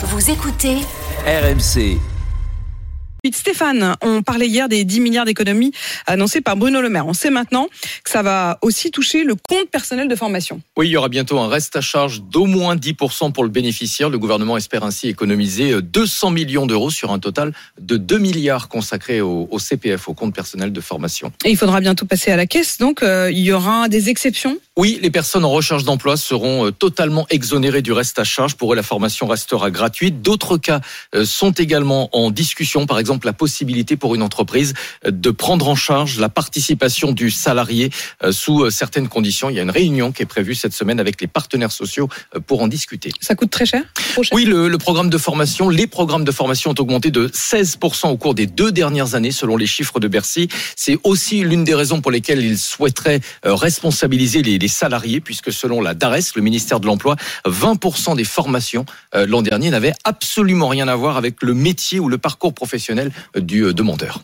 Vous écoutez RMC. Stéphane, on parlait hier des 10 milliards d'économies annoncées par Bruno Le Maire. On sait maintenant que ça va aussi toucher le compte personnel de formation. Oui, il y aura bientôt un reste à charge d'au moins 10% pour le bénéficiaire. Le gouvernement espère ainsi économiser 200 millions d'euros sur un total de 2 milliards consacrés au, au CPF, au compte personnel de formation. Et il faudra bientôt passer à la caisse, donc euh, il y aura des exceptions Oui, les personnes en recherche d'emploi seront euh, totalement exonérées du reste à charge. Pour eux, la formation restera gratuite. D'autres cas euh, sont également en discussion. Par exemple, la possibilité pour une entreprise euh, de prendre en charge la participation du salarié sous certaines conditions. Il y a une réunion qui est prévue cette semaine avec les partenaires sociaux pour en discuter. Ça coûte très cher, Oui, le, le programme de formation, les programmes de formation ont augmenté de 16% au cours des deux dernières années, selon les chiffres de Bercy. C'est aussi l'une des raisons pour lesquelles ils souhaiteraient responsabiliser les, les salariés, puisque selon la DARES, le ministère de l'Emploi, 20% des formations euh, l'an dernier n'avaient absolument rien à voir avec le métier ou le parcours professionnel euh, du euh, demandeur.